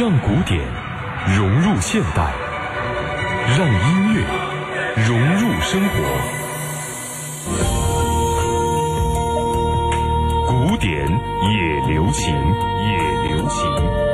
让古典融入现代，让音乐融入生活。古典也流行，也流行。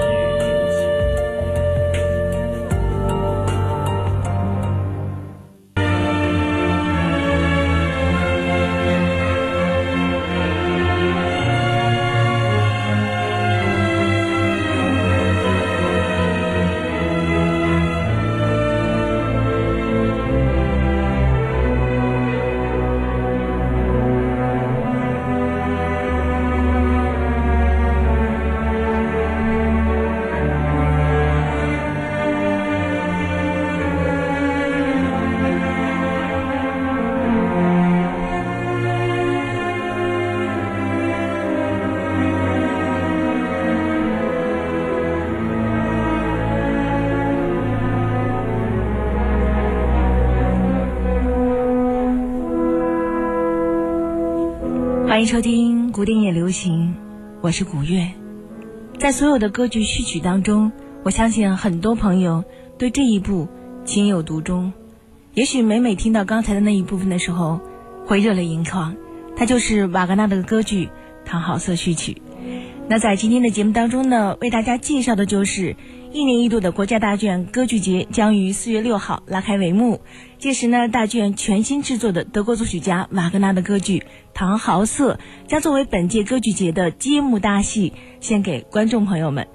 欢迎收听古典也流行，我是古月。在所有的歌剧序曲当中，我相信很多朋友对这一部情有独钟。也许每每听到刚才的那一部分的时候，会热泪盈眶。它就是瓦格纳的歌剧《唐豪瑟序曲》。那在今天的节目当中呢，为大家介绍的就是一年一度的国家大剧院歌剧节将于四月六号拉开帷幕。届时呢，大剧院全新制作的德国作曲家瓦格纳的歌剧《唐豪瑟》将作为本届歌剧节的揭幕大戏，献给观众朋友们。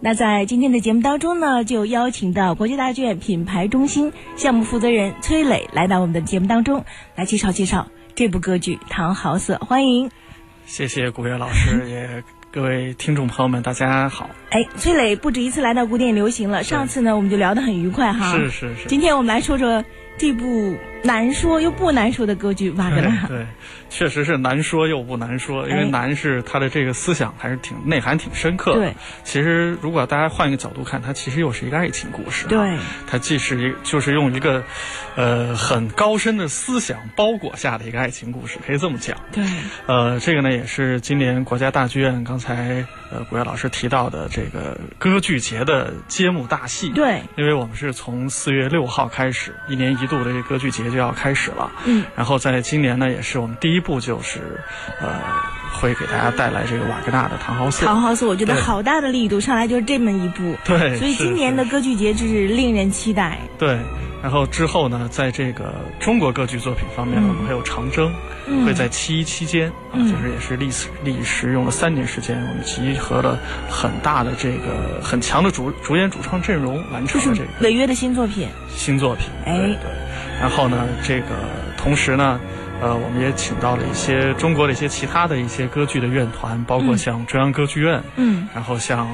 那在今天的节目当中呢，就邀请到国家大剧院品牌中心项目负责人崔磊来到我们的节目当中，来介绍介绍这部歌剧《唐豪瑟》。欢迎，谢谢古月老师也。各位听众朋友们，大家好！哎，崔磊不止一次来到古典流行了。上次呢，我们就聊得很愉快哈。是是是。今天我们来说说这部难说又不难说的歌剧《瓦格纳》。对。确实是难说又不难说，因为难是他的这个思想还是挺内涵挺深刻的。对，其实如果大家换一个角度看，它其实又是一个爱情故事。对，它既是一就是用一个，呃，很高深的思想包裹下的一个爱情故事，可以这么讲。对，呃，这个呢也是今年国家大剧院刚才呃古月老师提到的这个歌剧节的揭幕大戏。对，因为我们是从四月六号开始，一年一度的这歌剧节就要开始了。嗯，然后在今年呢，也是我们第一。部就是，呃，会给大家带来这个瓦格纳的《唐豪瑟》。唐豪瑟，我觉得好大的力度，上来就是这么一部。对，所以今年的歌剧节就是令人期待。对，然后之后呢，在这个中国歌剧作品方面，我们还有《长征》，会在七一期间啊，就是也是历史历时用了三年时间，我们集合了很大的这个很强的主主演主创阵容，完成了这个违约的新作品。新作品，哎，对。然后呢，这个同时呢。呃，我们也请到了一些中国的一些其他的一些歌剧的院团，包括像中央歌剧院，嗯，然后像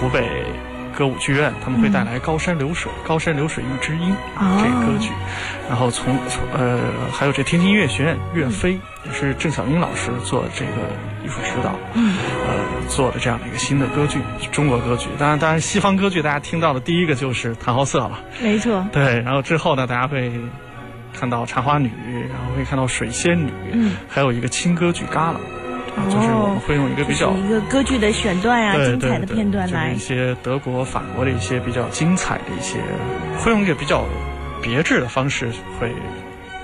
湖北歌舞剧院，他们会带来《高山流水》《高山流水遇知音》这个歌剧，然后从从呃，还有这天津音乐学院岳飞也是郑晓英老师做这个艺术指导，嗯，呃，做的这样的一个新的歌剧，中国歌剧。当然，当然，西方歌剧大家听到的第一个就是《唐豪瑟》了，没错。对，然后之后呢，大家会。看到茶花女，然后会看到水仙女，嗯，还有一个轻歌剧旮旯，就是我们会用一个比较一个歌剧的选段啊，精彩的片段来。一些德国、法国的一些比较精彩的一些，会用一个比较别致的方式会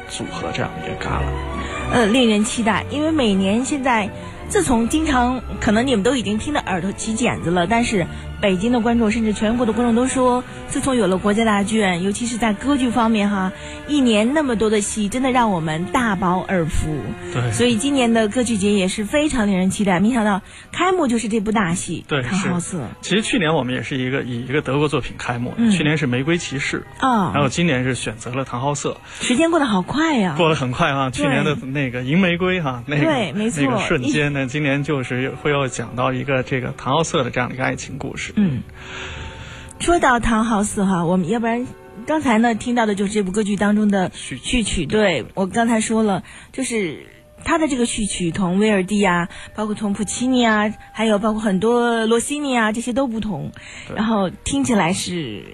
组合这样的一个旮旯，呃，令人期待，因为每年现在自从经常可能你们都已经听得耳朵起茧子了，但是。北京的观众，甚至全国的观众都说，自从有了国家大剧院，尤其是在歌剧方面，哈，一年那么多的戏，真的让我们大饱耳福。对，所以今年的歌剧节也是非常令人期待。没想到开幕就是这部大戏《对唐豪瑟》。其实去年我们也是一个以一个德国作品开幕，去年是《玫瑰骑士》啊，然后今年是选择了《唐豪瑟》。时间过得好快呀！过得很快啊！去年的那个银玫瑰哈，那个那个瞬间呢，今年就是会要讲到一个这个唐豪瑟的这样的一个爱情故事。嗯，说到唐浩瑟哈，我们要不然刚才呢听到的就是这部歌剧当中的序曲。对我刚才说了，就是他的这个序曲同威尔第啊，包括同普契尼啊，还有包括很多罗西尼啊，这些都不同。然后听起来是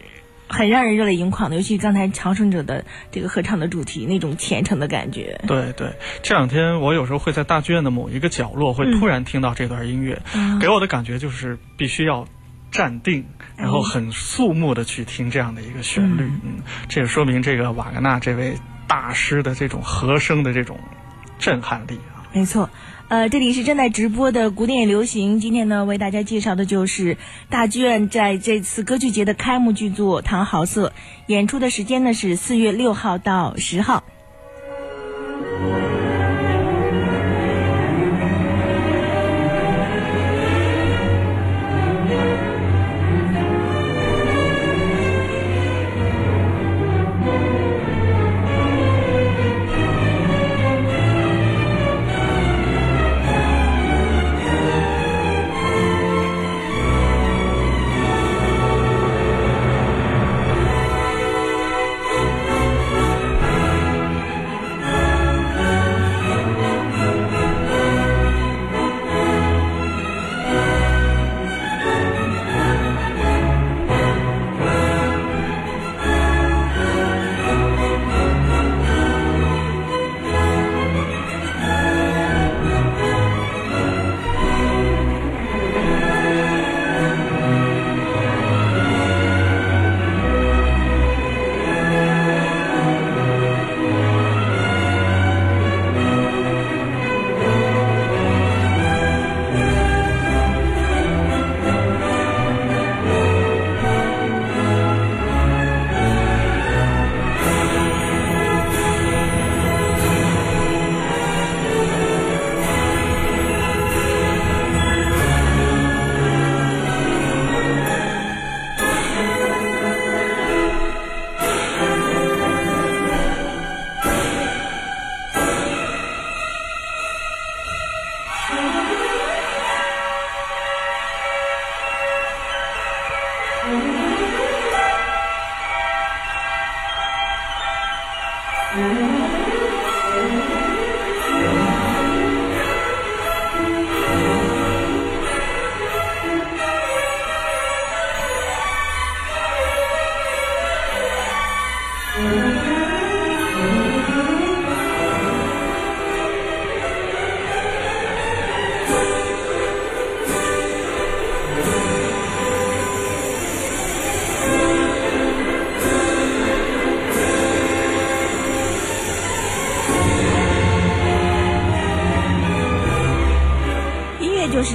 很让人热泪盈眶的，尤其刚才长生者的这个合唱的主题，那种虔诚的感觉。对对，这两天我有时候会在大剧院的某一个角落，会突然听到这段音乐，给我的感觉就是必须要。站定，然后很肃穆的去听这样的一个旋律，嗯，这也说明这个瓦格纳这位大师的这种和声的这种震撼力啊。没错，呃，这里是正在直播的古典流行，今天呢为大家介绍的就是大剧院在这次歌剧节的开幕剧作《唐豪瑟》，演出的时间呢是四月六号到十号。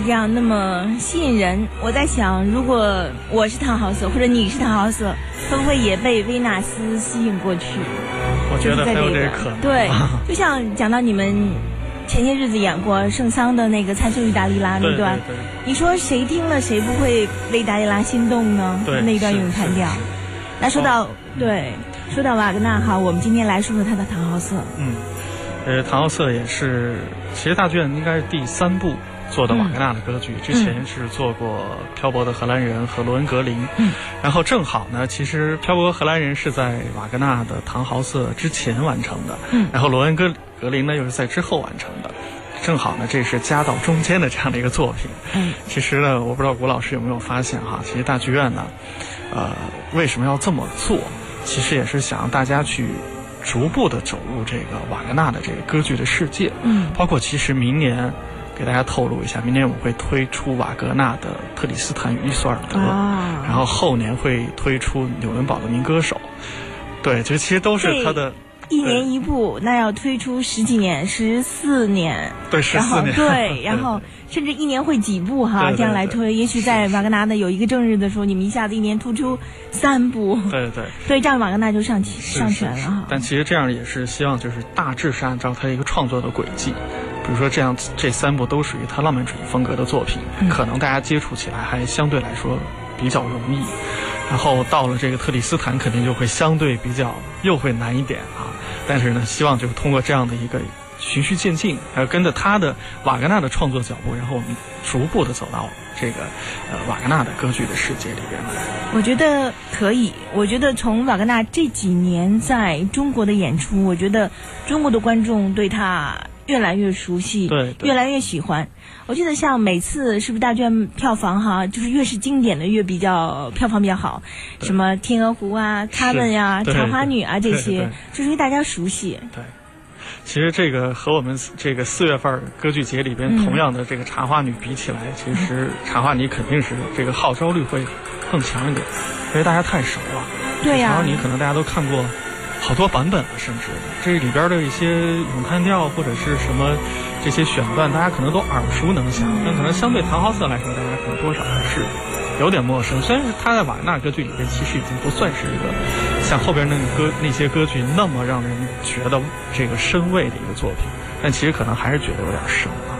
这样，那么吸引人。我在想，如果我是唐豪瑟，或者你是唐豪瑟，会不会也被维纳斯吸引过去？我觉得这个可能。对，就像讲到你们前些日子演过圣桑的那个《参孙与达利拉》那段，你说谁听了谁不会为达利拉心动呢？对，那段咏叹调。那说到对，说到瓦格纳哈，我们今天来说说他的唐豪瑟。嗯，呃，唐豪瑟也是，其实大卷应该是第三部。做的瓦格纳的歌剧，之前是做过《漂泊的荷兰人》和《罗恩格林》，然后正好呢，其实《漂泊荷兰人》是在瓦格纳的《唐豪瑟》之前完成的，然后《罗恩格格林》呢又是在之后完成的，正好呢，这是夹到中间的这样的一个作品。其实呢，我不知道谷老师有没有发现哈，其实大剧院呢，呃，为什么要这么做？其实也是想让大家去逐步的走入这个瓦格纳的这个歌剧的世界，嗯，包括其实明年。给大家透露一下，明年我会推出瓦格纳的《特里斯坦与伊索尔德》，然后后年会推出纽伦堡的民歌手。对，这其实都是他的。一年一部，那要推出十几年，十四年。对，十四年。对，然后甚至一年会几部哈，这样来推。也许在瓦格纳的有一个正日的时候，你们一下子一年突出三部。对对。所以这样瓦格纳就上上全了哈。但其实这样也是希望，就是大致是按照他一个创作的轨迹。比如说，这样这三部都属于他浪漫主义风格的作品，可能大家接触起来还相对来说比较容易。然后到了这个特里斯坦，肯定就会相对比较又会难一点啊。但是呢，希望就是通过这样的一个循序渐进，还有跟着他的瓦格纳的创作脚步，然后我们逐步的走到这个呃瓦格纳的歌剧的世界里边来。我觉得可以。我觉得从瓦格纳这几年在中国的演出，我觉得中国的观众对他。越来越熟悉，对，越来越喜欢。我记得像每次是不是大卷票房哈，就是越是经典的越比较票房比较好，什么天鹅湖啊、他们呀、茶花女啊这些，就是因为大家熟悉。对，其实这个和我们这个四月份歌剧节里边同样的这个茶花女比起来，其实茶花女肯定是这个号召力会更强一点，因为大家太熟了。对呀、茶花女可能大家都看过好多版本了，甚至这里边的一些咏叹调或者是什么这些选段，大家可能都耳熟能详，但可能相对唐豪瑟来说，大家可能多少还是有点陌生。虽然是他在瓦纳歌剧里边，其实已经不算是一个像后边那个歌那些歌剧那么让人觉得这个深味的一个作品，但其实可能还是觉得有点生啊。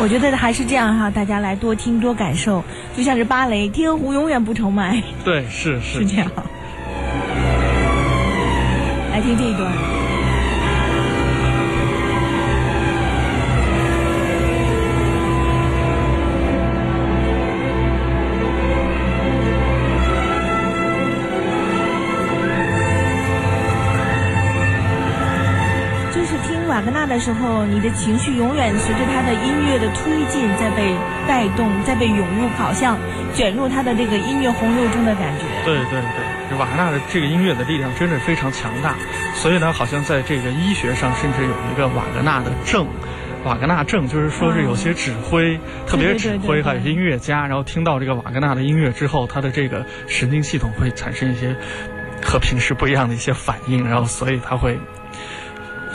我觉得还是这样哈，大家来多听多感受，就像是芭蕾，天鹅湖永远不愁卖，对，是是是这样。听这一段。就是听瓦格纳的时候，你的情绪永远随着他的音乐的推进，在被带动，在被涌入，好像卷入他的这个音乐洪流中的感觉。对对对，瓦格纳的这个音乐的力量真的非常强大，所以呢，好像在这个医学上，甚至有一个瓦格纳的症。瓦格纳症就是说是有些指挥，特别指挥哈有音乐家，然后听到这个瓦格纳的音乐之后，他的这个神经系统会产生一些和平时不一样的一些反应，然后所以他会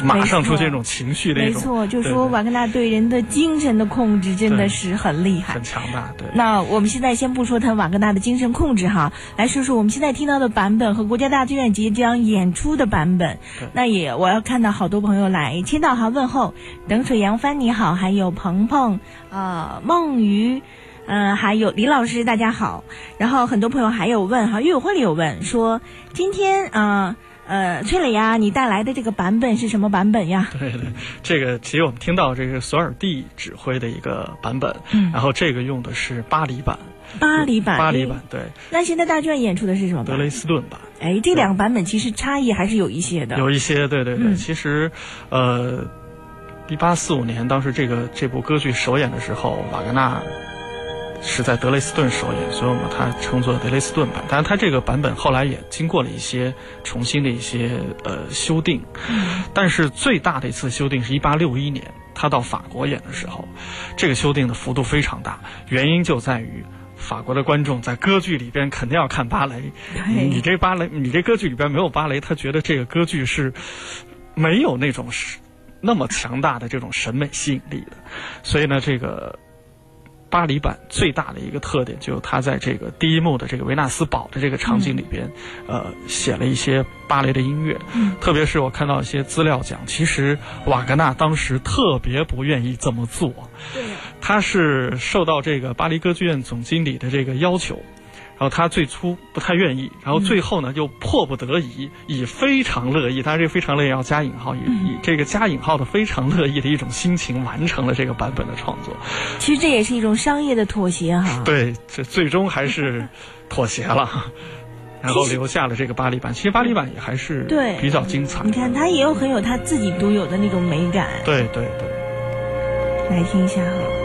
马上出现一种情绪的一种。没错，就说瓦格纳对人的精神的控制真的是很厉害，很强大。对。那我们现在先不说他瓦格纳的精神控制哈，来说说我们现在听到的版本和国家大剧院即将演出的版本。那也我要看到好多朋友来，千岛哈问候，等水扬帆你好，还有鹏鹏，呃，梦鱼。嗯、呃，还有李老师，大家好。然后很多朋友还有问哈，乐友会里有问说，今天啊。呃呃，崔磊呀，你带来的这个版本是什么版本呀？对对，这个其实我们听到这个索尔蒂指挥的一个版本，嗯，然后这个用的是巴黎版。巴黎版，巴黎版，对。那现在大剧院演出的是什么？德雷斯顿版。哎，这两个版本其实差异还是有一些的。有一些，对对对。嗯、其实，呃，一八四五年当时这个这部歌剧首演的时候，瓦格纳。是在德累斯顿首演，所以我们它称作德累斯顿版。但是它这个版本后来也经过了一些重新的一些呃修订，但是最大的一次修订是一八六一年，他到法国演的时候，这个修订的幅度非常大，原因就在于法国的观众在歌剧里边肯定要看芭蕾，你这芭蕾，你这歌剧里边没有芭蕾，他觉得这个歌剧是没有那种是那么强大的这种审美吸引力的，所以呢，这个。巴黎版最大的一个特点，就是他在这个第一幕的这个维纳斯堡的这个场景里边，嗯、呃，写了一些芭蕾的音乐。嗯、特别是我看到一些资料讲，其实瓦格纳当时特别不愿意这么做。对，他是受到这个巴黎歌剧院总经理的这个要求。然后他最初不太愿意，然后最后呢，又迫不得已，以非常乐意，当然这个非常乐意要加引号，以以这个加引号的非常乐意的一种心情，完成了这个版本的创作。其实这也是一种商业的妥协哈。对，这最终还是妥协了，然后留下了这个巴黎版。其实巴黎版也还是对比较精彩。你看，它也有很有它自己独有的那种美感。对对对，来听一下哈。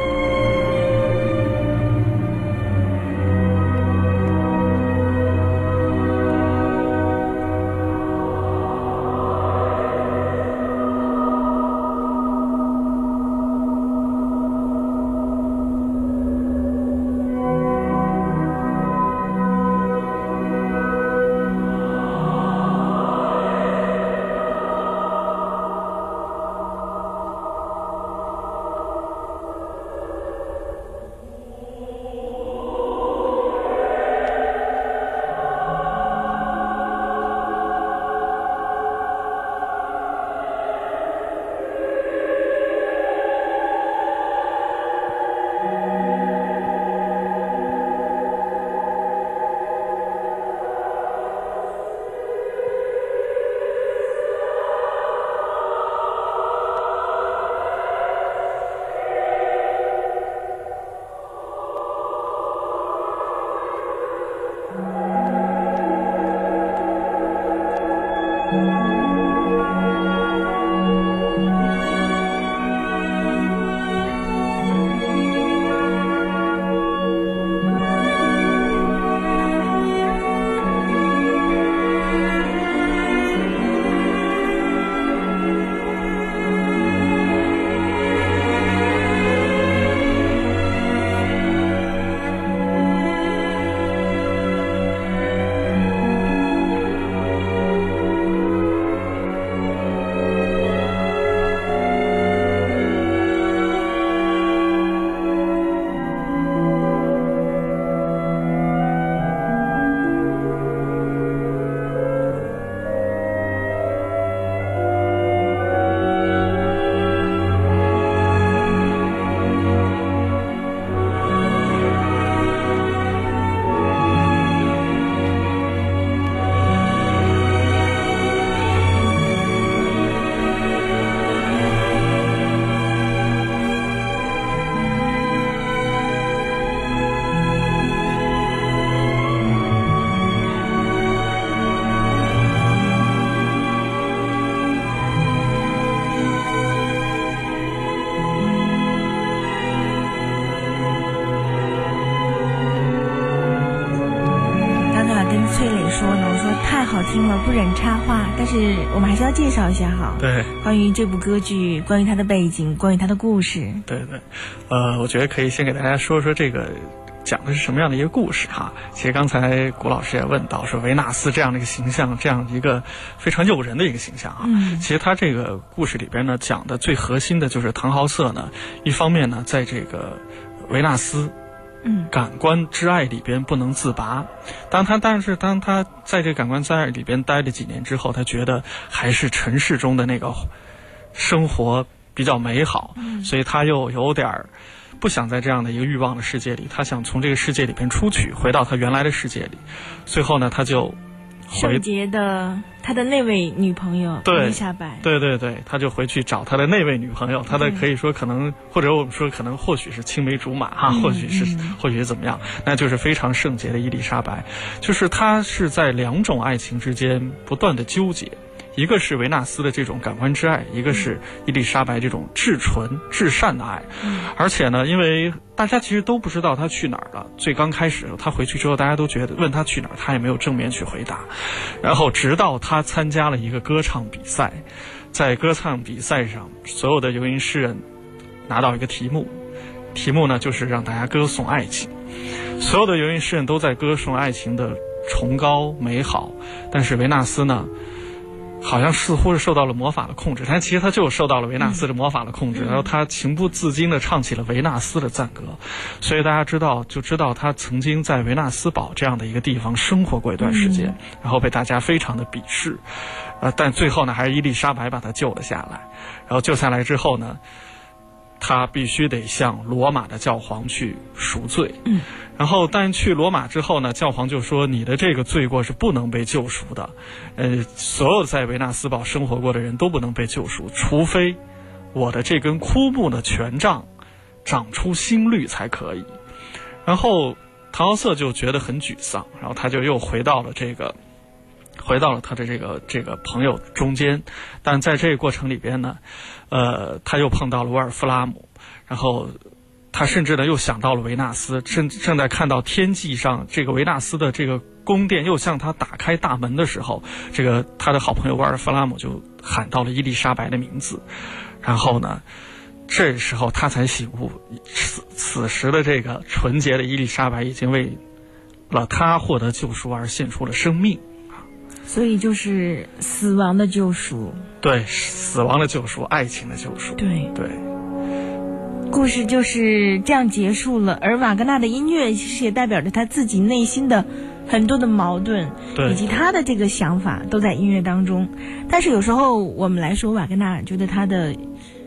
是我们还是要介绍一下哈。对，关于这部歌剧，关于它的背景，关于它的故事。对对，呃，我觉得可以先给大家说说这个讲的是什么样的一个故事哈。其实刚才谷老师也问到，说维纳斯这样的一个形象，这样一个非常诱人的一个形象啊。嗯其实他这个故事里边呢，讲的最核心的就是唐豪瑟呢，一方面呢，在这个维纳斯嗯感官之爱里边不能自拔。当他但是当他在这感官之爱里边待了几年之后，他觉得还是尘世中的那个生活比较美好，所以他又有点儿不想在这样的一个欲望的世界里，他想从这个世界里边出去，回到他原来的世界里。最后呢，他就回圣洁的他的那位女朋友伊丽莎白。对对对，他就回去找他的那位女朋友，他的可以说可能，或者我们说可能或许是青梅竹马哈，嗯或许是嗯或许是怎么样，那就是非常圣洁的伊丽莎白，就是他是在两种爱情之间不断的纠结。一个是维纳斯的这种感官之爱，一个是伊丽莎白这种至纯至善的爱。而且呢，因为大家其实都不知道他去哪儿了。最刚开始他回去之后，大家都觉得问他去哪儿，他也没有正面去回答。然后直到他参加了一个歌唱比赛，在歌唱比赛上，所有的游吟诗人拿到一个题目，题目呢就是让大家歌颂爱情。所有的游吟诗人都在歌颂爱情的崇高美好，但是维纳斯呢？好像似乎是受到了魔法的控制，但其实他就受到了维纳斯的魔法的控制，然后他情不自禁地唱起了维纳斯的赞歌，所以大家知道就知道他曾经在维纳斯堡这样的一个地方生活过一段时间，然后被大家非常的鄙视，呃，但最后呢还是伊丽莎白把他救了下来，然后救下来之后呢，他必须得向罗马的教皇去赎罪，嗯，然后但去罗马之后呢，教皇就说你的这个罪过是不能被救赎的，呃，所有在维纳斯堡生活过的人都不能被救赎，除非我的这根枯木的权杖长出新绿才可以。然后唐奥瑟就觉得很沮丧，然后他就又回到了这个。回到了他的这个这个朋友中间，但在这个过程里边呢，呃，他又碰到了沃尔夫拉姆，然后他甚至呢又想到了维纳斯，正正在看到天际上这个维纳斯的这个宫殿又向他打开大门的时候，这个他的好朋友沃尔夫拉姆就喊到了伊丽莎白的名字，然后呢，这时候他才醒悟，此此时的这个纯洁的伊丽莎白已经为了他获得救赎而献出了生命。所以就是死亡的救赎。对，死亡的救赎，爱情的救赎。对，对，故事就是这样结束了。而瓦格纳的音乐其实也代表着他自己内心的很多的矛盾，对以及他的这个想法都在音乐当中。但是有时候我们来说，瓦格纳觉得他的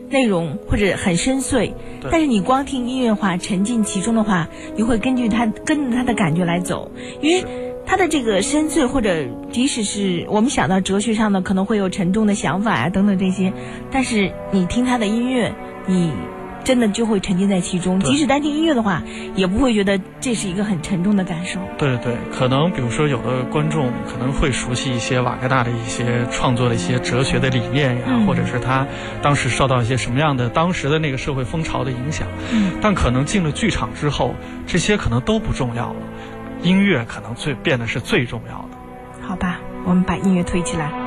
内容或者很深邃，但是你光听音乐话，沉浸其中的话，你会根据他跟着他的感觉来走，因为。他的这个深邃，或者即使是我们想到哲学上的，可能会有沉重的想法呀、等等这些，但是你听他的音乐，你真的就会沉浸在其中。即使单听音乐的话，也不会觉得这是一个很沉重的感受。对对，可能比如说有的观众可能会熟悉一些瓦格纳的一些创作的一些哲学的理念呀，嗯或者是他当时受到一些什么样的当时的那个社会风潮的影响。嗯，但可能进了剧场之后，这些可能都不重要了，音乐可能最变得是最重要的。好吧，我们把音乐推起来。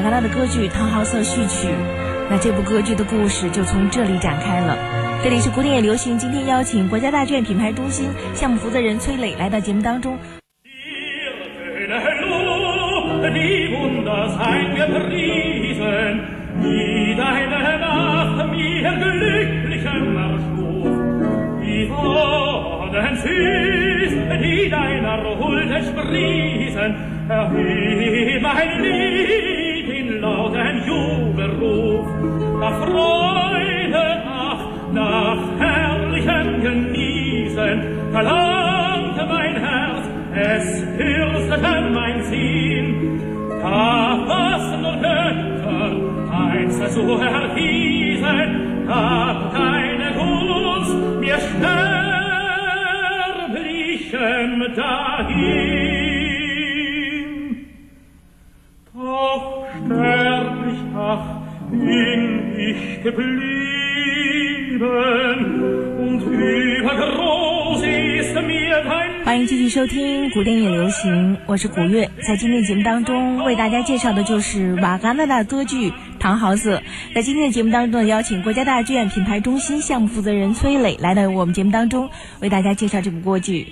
瓦格纳的歌剧《唐豪瑟序曲》，那这部歌剧的故事就从这里展开了。这里是古典也流行，今天邀请国家大剧院品牌中心项目负责人崔磊来到节目当中。欢迎继续收听古典也流行，我是古月。在今天节目当中，为大家介绍的就是瓦格纳的歌剧《唐豪瑟》。在今天的节目当中呢，邀请国家大剧院品牌中心项目负责人崔磊来到我们节目当中，为大家介绍这部歌剧。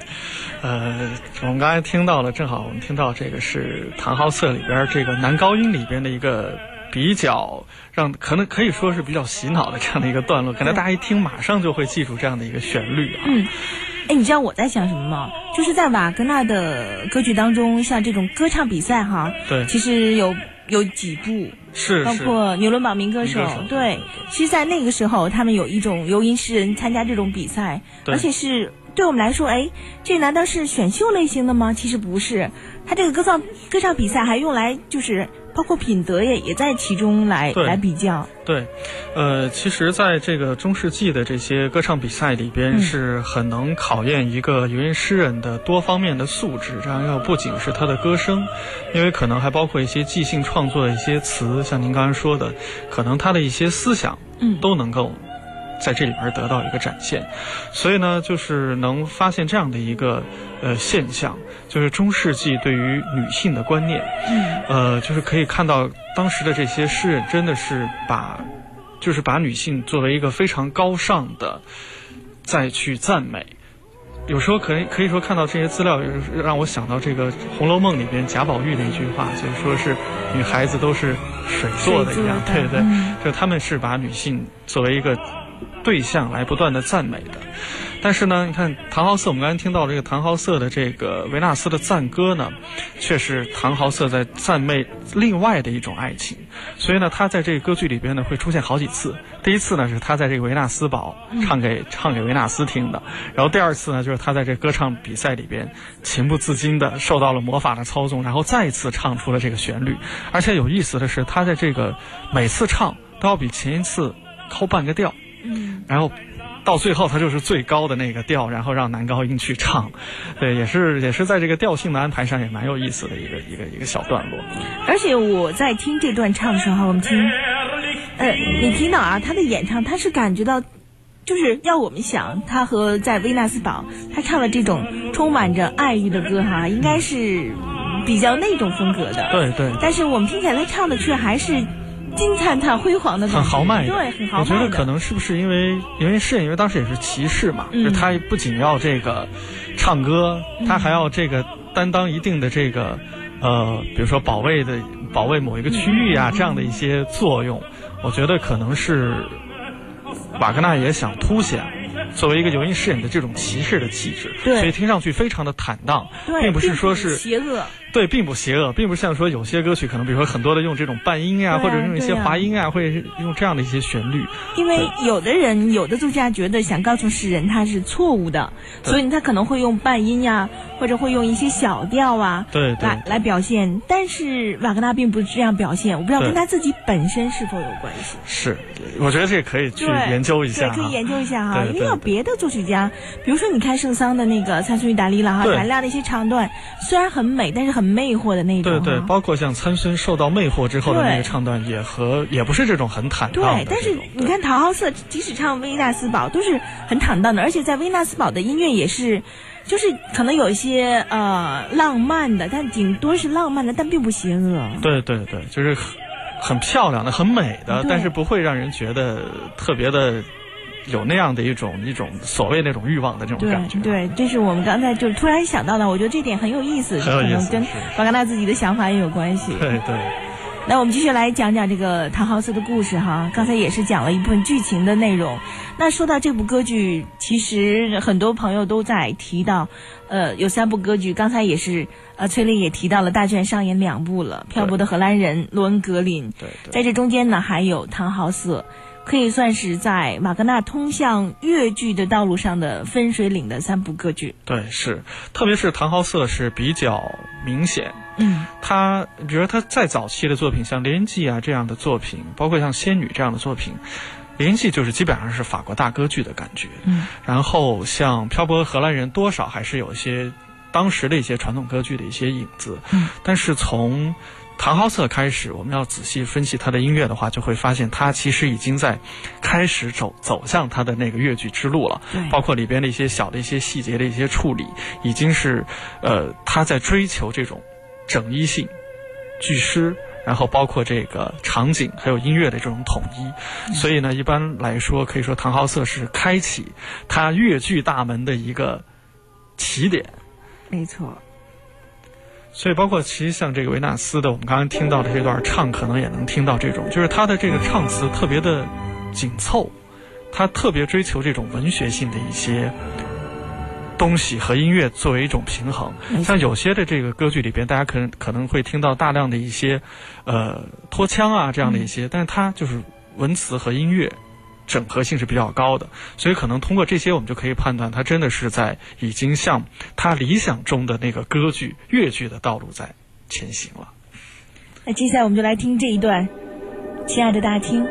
呃，我们刚才听到了，正好我们听到这个是《唐豪瑟》里边这个男高音里边的一个。比较让可能可以说是比较洗脑的这样的一个段落，可能大家一听马上就会记住这样的一个旋律啊。嗯，哎，你知道我在想什么吗？就是在瓦格纳的歌剧当中，像这种歌唱比赛哈，对，其实有有几部是包括纽伦堡民歌手，对，其实，在那个时候，他们有一种游吟诗人参加这种比赛，而且是对我们来说，哎，这难道是选秀类型的吗？其实不是，他这个歌唱歌唱比赛还用来就是。包括品德也也在其中来来比较。对，呃，其实，在这个中世纪的这些歌唱比赛里边，是很能考验一个游吟诗人的多方面的素质。这样，要不仅是他的歌声，因为可能还包括一些即兴创作的一些词，像您刚才说的，可能他的一些思想，嗯，都能够。在这里边得到一个展现，所以呢，就是能发现这样的一个呃现象，就是中世纪对于女性的观念，嗯，呃，就是可以看到当时的这些诗人真的是把，就是把女性作为一个非常高尚的再去赞美。有时候可以可以说看到这些资料，让我想到这个《红楼梦》里边贾宝玉的一句话，就是说是女孩子都是水做的一样，对对，就他们是把女性作为一个。对象来不断的赞美的，但是呢，你看唐豪瑟，我们刚才听到这个唐豪瑟的这个维纳斯的赞歌呢，却是唐豪瑟在赞美另外的一种爱情，所以呢，他在这个歌剧里边呢会出现好几次。第一次呢是他在这个维纳斯堡唱给唱给维纳斯听的，然后第二次呢就是他在这歌唱比赛里边情不自禁的受到了魔法的操纵，然后再一次唱出了这个旋律。而且有意思的是，他在这个每次唱都要比前一次高半个调。嗯，然后到最后，他就是最高的那个调，然后让男高音去唱，对，也是也是在这个调性的安排上也蛮有意思的一个一个一个小段落。而且我在听这段唱的时候，我们听，呃，你听到啊，他的演唱，他是感觉到，就是要我们想，他和在维纳斯堡，他唱的这种充满着爱意的歌哈，应该是比较那种风格的。对对。但是我们听起来他唱的却还是。金灿灿辉煌的很豪迈，对，很豪迈。我觉得可能是不是因为因为饰演，因为当时也是骑士嘛，就他不仅要这个唱歌，他还要这个担当一定的这个呃，比如说保卫的保卫某一个区域啊这样的一些作用。我觉得可能是瓦格纳也想凸显。作为一个游吟饰演的这种骑士的气质，所以听上去非常的坦荡，并不是说是邪恶，对，并不邪恶，并不像说有些歌曲可能，比如说很多的用这种半音啊，或者用一些滑音啊，会用这样的一些旋律。因为有的人，有的作家觉得想告诉世人他是错误的，所以他可能会用半音呀，或者会用一些小调啊，对，来来表现。但是瓦格纳并不是这样表现，我不知道跟他自己本身是否有关系。是，我觉得这可以去研究一下，对，可以研究一下哈，因为要。别的作曲家，比如说你看圣桑的那个参孙与达利了哈，弹亮的一些唱段，虽然很美，但是很魅惑的那种。对对，包括像参孙受到魅惑之后的那个唱段，也和也不是这种很坦荡对，但是你看陶豪瑟，即使唱维纳斯堡，都是很坦荡的，而且在维纳斯堡的音乐也是。就是可能有一些呃浪漫的，但顶多是浪漫的，但并不邪恶。对对对，就是很很漂亮的、很美的，但是不会让人觉得特别的有那样的一种一种所谓那种欲望的这种感觉。对，这是我们刚才就突然想到的，我觉得这点很有意思，可能跟是瓦格纳自己的想法也有关系。对对那我们继续来讲讲这个唐豪斯的故事哈。刚才也是讲了一部分剧情的内容。那说到这部歌剧，其实很多朋友都在提到，呃，有三部歌剧。刚才也是呃，崔丽也提到了大卷上演两部了，《漂泊的荷兰人》罗恩格林。对对。在这中间呢，还有唐豪瑟，可以算是在马格纳通向越剧的道路上的分水岭的三部歌剧。对，是，特别是唐豪瑟是比较明显。嗯他，比如说他在早期的作品，像《连记》啊这样的作品，包括像《仙女》这样的作品，《连记》就是基本上是法国大歌剧的感觉。嗯然后像《漂泊的荷兰人》，多少还是有一些当时的一些传统歌剧的一些影子。嗯但是从唐豪瑟开始，我们要仔细分析他的音乐的话，就会发现他其实已经在开始走走向他的那个越剧之路了。对包括里边的一些小的一些细节的一些处理，已经是呃他在追求这种整一性、句诗。然后包括这个场景还有音乐的这种统一，所以呢，一般来说可以说唐豪瑟是开启他越剧大门的一个起点。没错。所以，包括其实像这个维纳斯的，我们刚刚听到的这段唱，可能也能听到这种，就是他的这个唱词特别的紧凑，他特别追求这种文学性的一些东西和音乐作为一种平衡像有些的这个歌剧里边，大家可能可能会听到大量的一些呃拖腔啊这样的一些，但是他就是文词和音乐。整合性是比较高的，所以可能通过这些，我们就可以判断他真的是在已经向他理想中的那个歌剧、越剧的道路在前行了。那接下来我们就来听这一段，亲爱的大厅。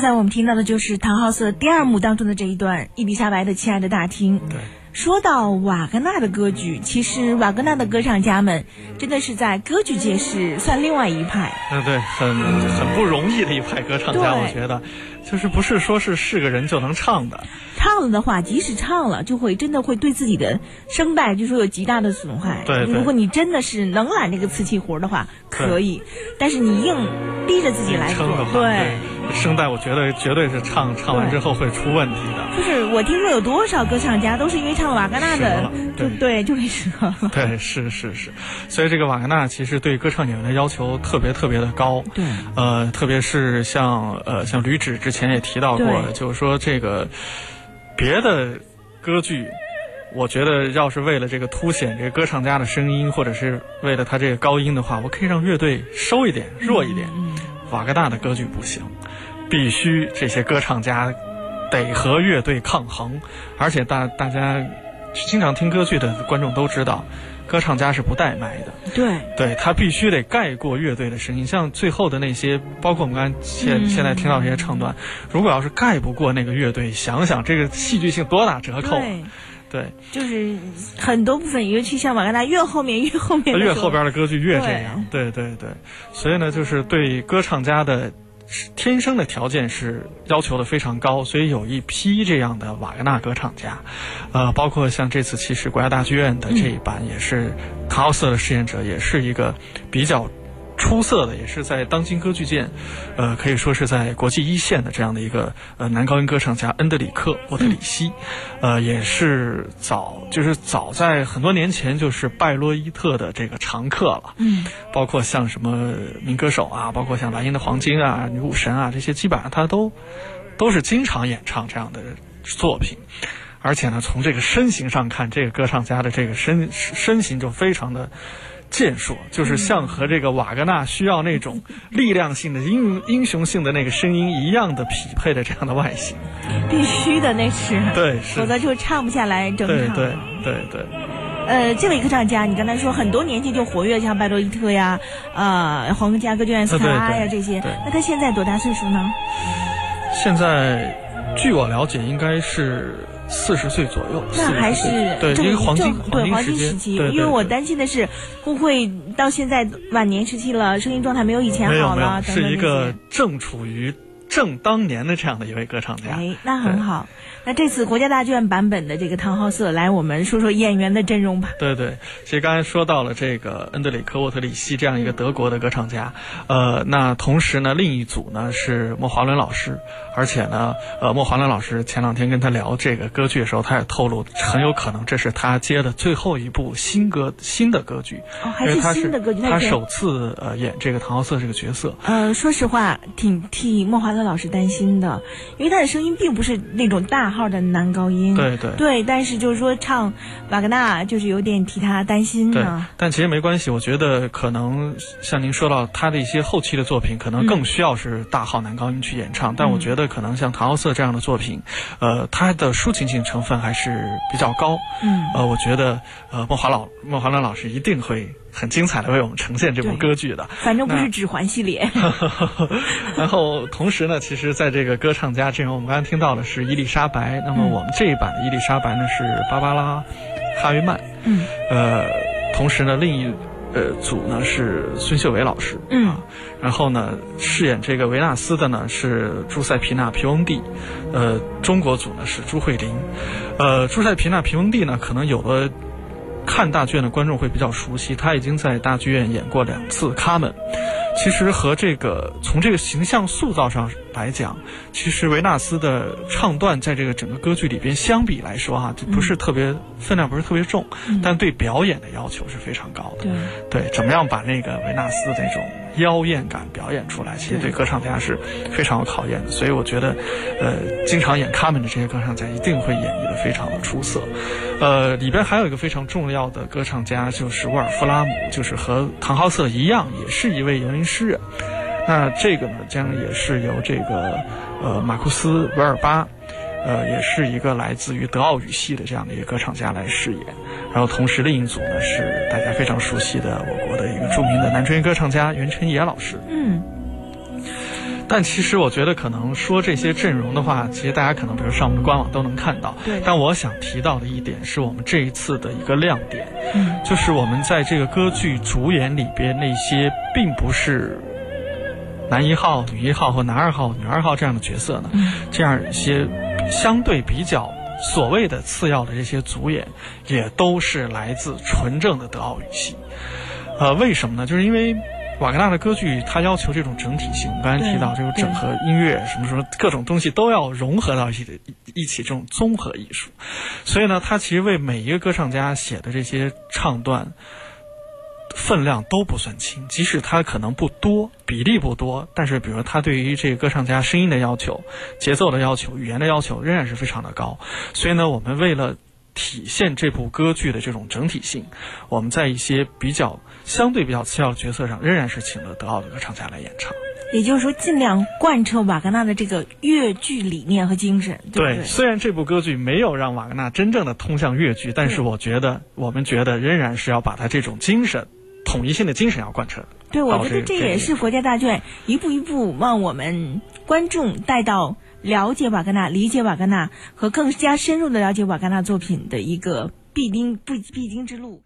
刚才我们听到的就是唐浩瑟第二幕当中的这一段伊丽莎白的亲爱的大厅。对。说到瓦格纳的歌剧，其实瓦格纳的歌唱家们真的是在歌剧界是算另外一派。嗯，对，很很不容易的一派歌唱家，我觉得，就是不是说是是个人就能唱的。唱了的话，即使唱了，就会真的会对自己的声带就说有极大的损害。对，如果你真的是能揽这个瓷器活的话，可以，但是你硬逼着自己来做，对。声带我觉得绝对是唱唱完之后会出问题的。就是我听说有多少歌唱家都是因为唱瓦格纳的，就对，就给折了。对，是是是，所以这个瓦格纳其实对歌唱演员的要求特别特别的高。对，呃，特别是像呃像吕芷之前也提到过，就是说这个别的歌剧，我觉得要是为了这个凸显这个歌唱家的声音，或者是为了他这个高音的话，我可以让乐队收一点，弱一点。瓦格纳的歌剧不行。必须这些歌唱家得和乐队抗衡，而且大大家经常听歌剧的观众都知道，歌唱家是不带麦的。对，对他必须得盖过乐队的声音。像最后的那些，包括我们刚才现现在听到这些唱段，如果要是盖不过那个乐队，想想这个戏剧性多打折扣。对，对，就是很多部分，尤其像瓦格纳越后面越后面，越后边的歌剧越这样。对对对，所以呢，就是对歌唱家的。天生的条件是要求的非常高，所以有一批这样的瓦格纳歌唱家，呃，包括像这次其实国家大剧院的这一版也是卡奥瑟的饰演者，也是一个比较。出色的也是在当今歌剧界，呃，可以说是在国际一线的这样的一个呃男高音歌唱家恩德里克·沃特里希，呃，也是早就是早在很多年前就是拜洛伊特的这个常客了。嗯，包括像什么民歌手啊，包括像莱茵的黄金啊、女武神啊这些，基本上他都都是经常演唱这样的作品。而且呢，从这个身形上看，这个歌唱家的这个身身形就非常的。健硕，就是像和这个瓦格纳需要那种 力量性的英英雄性的那个声音一样的匹配的这样的外形，必须的那是，对，否则就唱不下来整场。对对对对。呃，这位歌唱家，你刚才说很多年前就活跃，像拜洛伊特呀，呃，皇家歌剧院斯卡拉呀这些，那他现在多大岁数呢？现在，据我了解，应该是。四十岁左右，那还是对一个黄金对黄金时期。因为我担心的是，会不会到现在晚年时期了，声音状态没有以前好了？是一个正处于正当年的这样的一位歌唱家。哎，那很好。那这次国家大剧院版本的这个唐浩瑟，来我们说说演员的阵容吧。对对，其实刚才说到了这个恩德里克·沃特里希这样一个德国的歌唱家，呃，那同时呢，另一组呢是莫华伦老师，而且呢，呃，莫华伦老师前两天跟他聊这个歌剧的时候，他也透露，很有可能这是他接的最后一部新歌新的歌剧，哦，还是新的歌剧，他首次呃演这个唐浩瑟这个角色。呃，说实话，挺替莫华伦老师担心的，因为他的声音并不是那种大。号的男高音，对对对，但是就是说唱瓦格纳，就是有点替他担心呢。但其实没关系，我觉得可能像您说到他的一些后期的作品，可能更需要是大号男高音去演唱。但我觉得可能像唐奥瑟这样的作品，呃，他的抒情性成分还是比较高。嗯，呃，我觉得呃，孟华老孟华伦老师一定会。很精彩的为我们呈现这部歌剧的，反正不是指环系列。然后同时呢，其实在这个歌唱家阵容，我们刚刚听到的是伊丽莎白。那么我们这一版的伊丽莎白呢是芭芭拉·哈维曼。嗯。呃，同时呢，另一呃组呢是孙秀伟老师。嗯。然后呢，饰演这个维纳斯的呢是朱塞皮纳·皮翁蒂。呃，中国组呢是朱慧玲。呃，朱塞皮纳·皮翁蒂呢，可能有的。看大剧院的观众会比较熟悉，他已经在大剧院演过两次《卡门》。其实和这个从这个形象塑造上来讲，其实维纳斯的唱段在这个整个歌剧里边相比来说哈，就不是特别分量不是特别重，但对表演的要求是非常高的。对，对，怎么样把那个维纳斯的那种妖艳感表演出来，其实对歌唱家是非常有考验的。所以我觉得，呃，经常演卡门的这些歌唱家一定会演绎的非常的出色。呃，里边还有一个非常重要的歌唱家就是沃尔夫拉姆，就是和唐浩瑟一样，也是一位游吟诗人。那这个呢，将也是由这个呃马库斯·维尔巴，呃，也是一个来自于德奥语系的这样的一个歌唱家来饰演。然后同时另一组呢是大家非常熟悉的我国的一个著名的男中音歌唱家袁晨野老师。嗯。但其实我觉得，可能说这些阵容的话，其实大家可能比如上我们的官网都能看到。对。但我想提到的一点是我们这一次的一个亮点，嗯，就是我们在这个歌剧主演里边那些并不是男一号、女一号和男二号、女二号这样的角色呢，这样一些相对比较所谓的次要的这些主演，也都是来自纯正的德奥语系。呃，为什么呢？就是因为。瓦格纳的歌剧，它要求这种整体性。我刚才提到这种整合音乐，什么什么各种东西都要融合到一起的，一起这种综合艺术。所以呢，他其实为每一个歌唱家写的这些唱段，分量都不算轻。即使它可能不多，比例不多，但是比如说他对于这个歌唱家声音的要求、节奏的要求、语言的要求，仍然是非常的高。所以呢，我们为了体现这部歌剧的这种整体性，我们在一些比较。相对比较次要的角色上，仍然是请了德奥的歌唱家来演唱。也就是说，尽量贯彻瓦格纳的这个越剧理念和精神。对，虽然这部歌剧没有让瓦格纳真正的通向越剧，但是我觉得，我们觉得仍然是要把他这种精神、统一性的精神要贯彻。对，我觉得这也是国家大剧院一步一步往我们观众带到了解瓦格纳、理解瓦格纳和更加深入的了解瓦格纳作品的一个必经不必经之路。